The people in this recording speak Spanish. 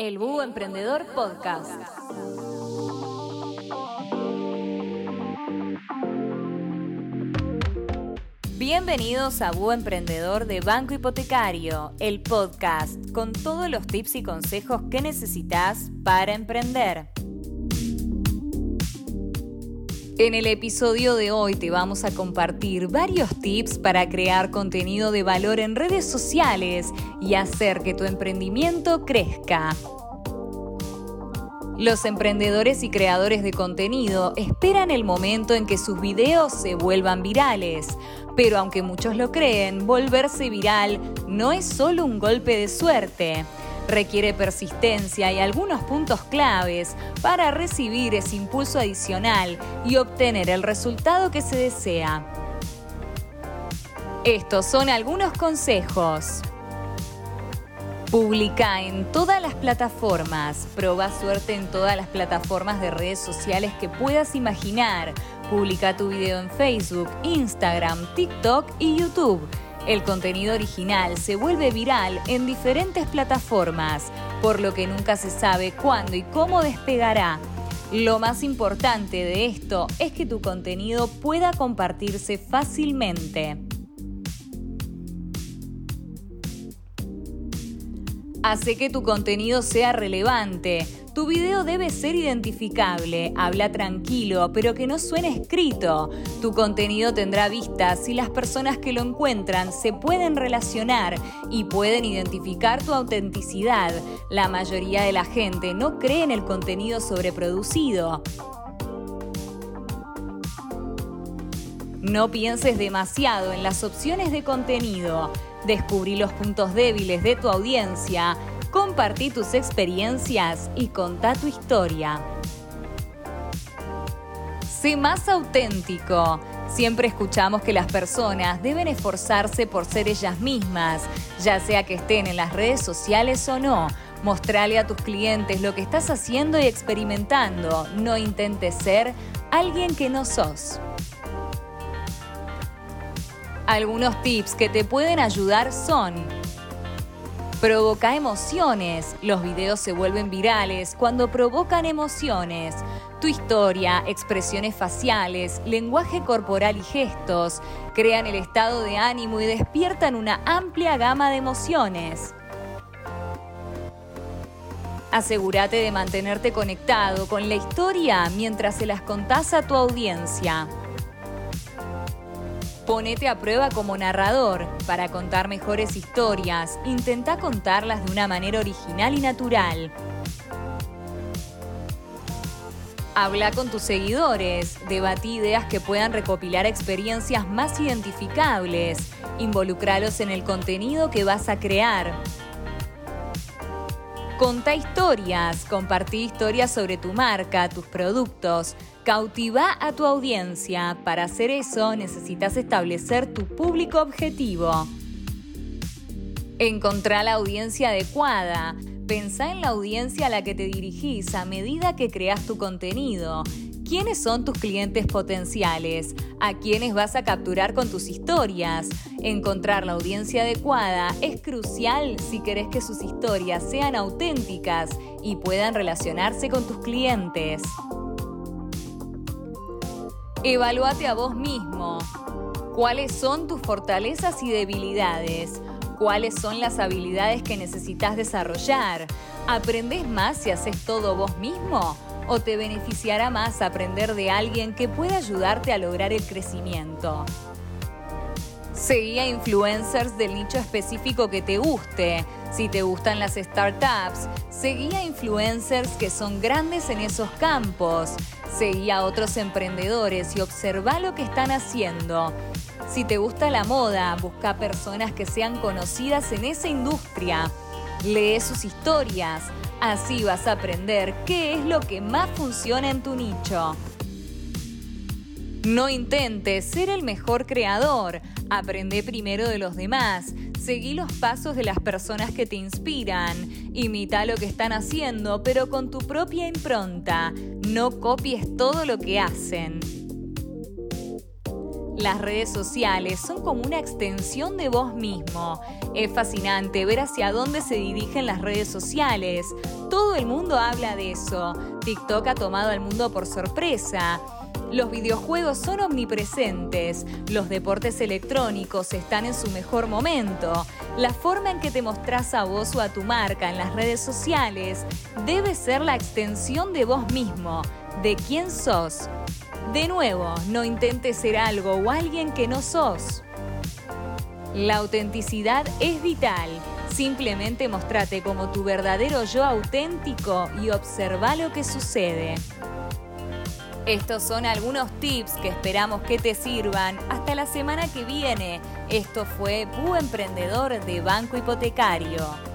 El Búho Emprendedor Podcast. Bienvenidos a Búho Emprendedor de Banco Hipotecario, el podcast con todos los tips y consejos que necesitas para emprender. En el episodio de hoy te vamos a compartir varios tips para crear contenido de valor en redes sociales y hacer que tu emprendimiento crezca. Los emprendedores y creadores de contenido esperan el momento en que sus videos se vuelvan virales, pero aunque muchos lo creen, volverse viral no es solo un golpe de suerte requiere persistencia y algunos puntos claves para recibir ese impulso adicional y obtener el resultado que se desea. Estos son algunos consejos. Publica en todas las plataformas. Proba suerte en todas las plataformas de redes sociales que puedas imaginar. Publica tu video en Facebook, Instagram, TikTok y YouTube el contenido original se vuelve viral en diferentes plataformas, por lo que nunca se sabe cuándo y cómo despegará. Lo más importante de esto es que tu contenido pueda compartirse fácilmente. Hace que tu contenido sea relevante. Tu video debe ser identificable, habla tranquilo, pero que no suene escrito. Tu contenido tendrá vistas si las personas que lo encuentran se pueden relacionar y pueden identificar tu autenticidad. La mayoría de la gente no cree en el contenido sobreproducido. No pienses demasiado en las opciones de contenido. Descubrí los puntos débiles de tu audiencia, compartí tus experiencias y contá tu historia. Sé más auténtico. Siempre escuchamos que las personas deben esforzarse por ser ellas mismas, ya sea que estén en las redes sociales o no. Mostrale a tus clientes lo que estás haciendo y experimentando. No intentes ser alguien que no sos. Algunos tips que te pueden ayudar son Provoca emociones. Los videos se vuelven virales cuando provocan emociones. Tu historia, expresiones faciales, lenguaje corporal y gestos crean el estado de ánimo y despiertan una amplia gama de emociones. Asegúrate de mantenerte conectado con la historia mientras se las contás a tu audiencia. Ponete a prueba como narrador. Para contar mejores historias, intenta contarlas de una manera original y natural. Habla con tus seguidores, debatí ideas que puedan recopilar experiencias más identificables, involucralos en el contenido que vas a crear. Conta historias, compartí historias sobre tu marca, tus productos, Cautiva a tu audiencia. Para hacer eso necesitas establecer tu público objetivo. Encontrá la audiencia adecuada. Pensá en la audiencia a la que te dirigís a medida que creas tu contenido. ¿Quiénes son tus clientes potenciales? ¿A quiénes vas a capturar con tus historias? Encontrar la audiencia adecuada es crucial si querés que sus historias sean auténticas y puedan relacionarse con tus clientes. Evalúate a vos mismo. ¿Cuáles son tus fortalezas y debilidades? ¿Cuáles son las habilidades que necesitas desarrollar? ¿Aprendés más si haces todo vos mismo? ¿O te beneficiará más aprender de alguien que pueda ayudarte a lograr el crecimiento? Seguí a influencers del nicho específico que te guste. Si te gustan las startups, seguí a influencers que son grandes en esos campos. Seguí a otros emprendedores y observa lo que están haciendo. Si te gusta la moda, busca personas que sean conocidas en esa industria. Lee sus historias. Así vas a aprender qué es lo que más funciona en tu nicho. No intentes ser el mejor creador. Aprende primero de los demás. Seguí los pasos de las personas que te inspiran. Imita lo que están haciendo, pero con tu propia impronta. No copies todo lo que hacen. Las redes sociales son como una extensión de vos mismo. Es fascinante ver hacia dónde se dirigen las redes sociales. Todo el mundo habla de eso. TikTok ha tomado al mundo por sorpresa. Los videojuegos son omnipresentes, los deportes electrónicos están en su mejor momento. La forma en que te mostrás a vos o a tu marca en las redes sociales debe ser la extensión de vos mismo, de quién sos. De nuevo, no intentes ser algo o alguien que no sos. La autenticidad es vital. Simplemente mostrate como tu verdadero yo auténtico y observa lo que sucede. Estos son algunos tips que esperamos que te sirvan. Hasta la semana que viene. Esto fue Bu Emprendedor de Banco Hipotecario.